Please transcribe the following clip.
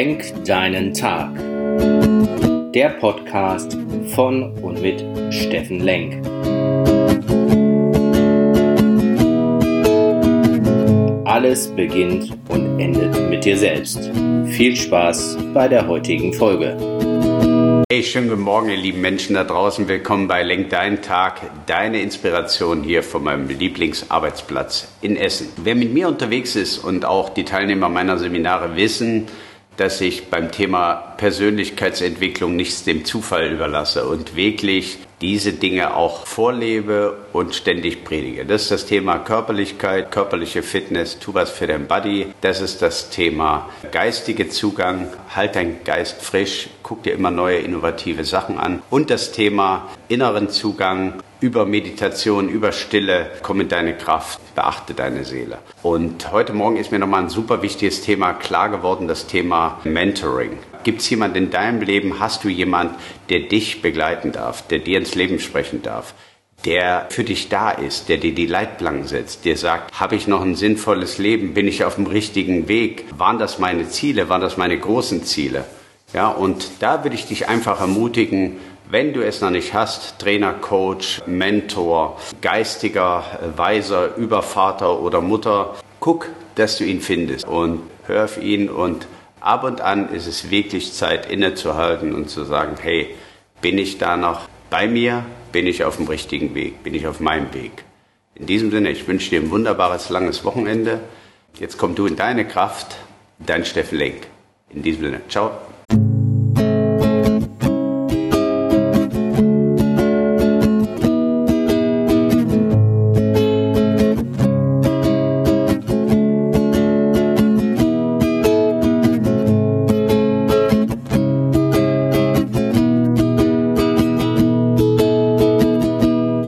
Lenk deinen Tag. Der Podcast von und mit Steffen Lenk. Alles beginnt und endet mit dir selbst. Viel Spaß bei der heutigen Folge. Hey, schönen guten Morgen, ihr lieben Menschen da draußen. Willkommen bei Lenk deinen Tag, deine Inspiration hier von meinem Lieblingsarbeitsplatz in Essen. Wer mit mir unterwegs ist und auch die Teilnehmer meiner Seminare wissen, dass ich beim Thema Persönlichkeitsentwicklung nichts dem Zufall überlasse und wirklich diese Dinge auch vorlebe und ständig predige. Das ist das Thema Körperlichkeit, körperliche Fitness, tu was für dein Body. Das ist das Thema geistige Zugang, halt dein Geist frisch, guck dir immer neue innovative Sachen an. Und das Thema inneren Zugang, über Meditation, über Stille, komm in deine Kraft, beachte deine Seele. Und heute Morgen ist mir nochmal ein super wichtiges Thema klar geworden, das Thema Mentoring. Gibt es jemanden in deinem Leben, hast du jemanden, der dich begleiten darf, der dir ins Leben sprechen darf, der für dich da ist, der dir die Leitplanken setzt, der sagt, habe ich noch ein sinnvolles Leben, bin ich auf dem richtigen Weg, waren das meine Ziele, waren das meine großen Ziele? Ja, und da würde ich dich einfach ermutigen, wenn du es noch nicht hast, Trainer, Coach, Mentor, geistiger Weiser über Vater oder Mutter, guck, dass du ihn findest und hör auf ihn und ab und an ist es wirklich Zeit innezuhalten und zu sagen, hey, bin ich da noch bei mir? Bin ich auf dem richtigen Weg? Bin ich auf meinem Weg? In diesem Sinne, ich wünsche dir ein wunderbares, langes Wochenende. Jetzt komm du in deine Kraft, dein Steffen Lenk. In diesem Sinne, ciao.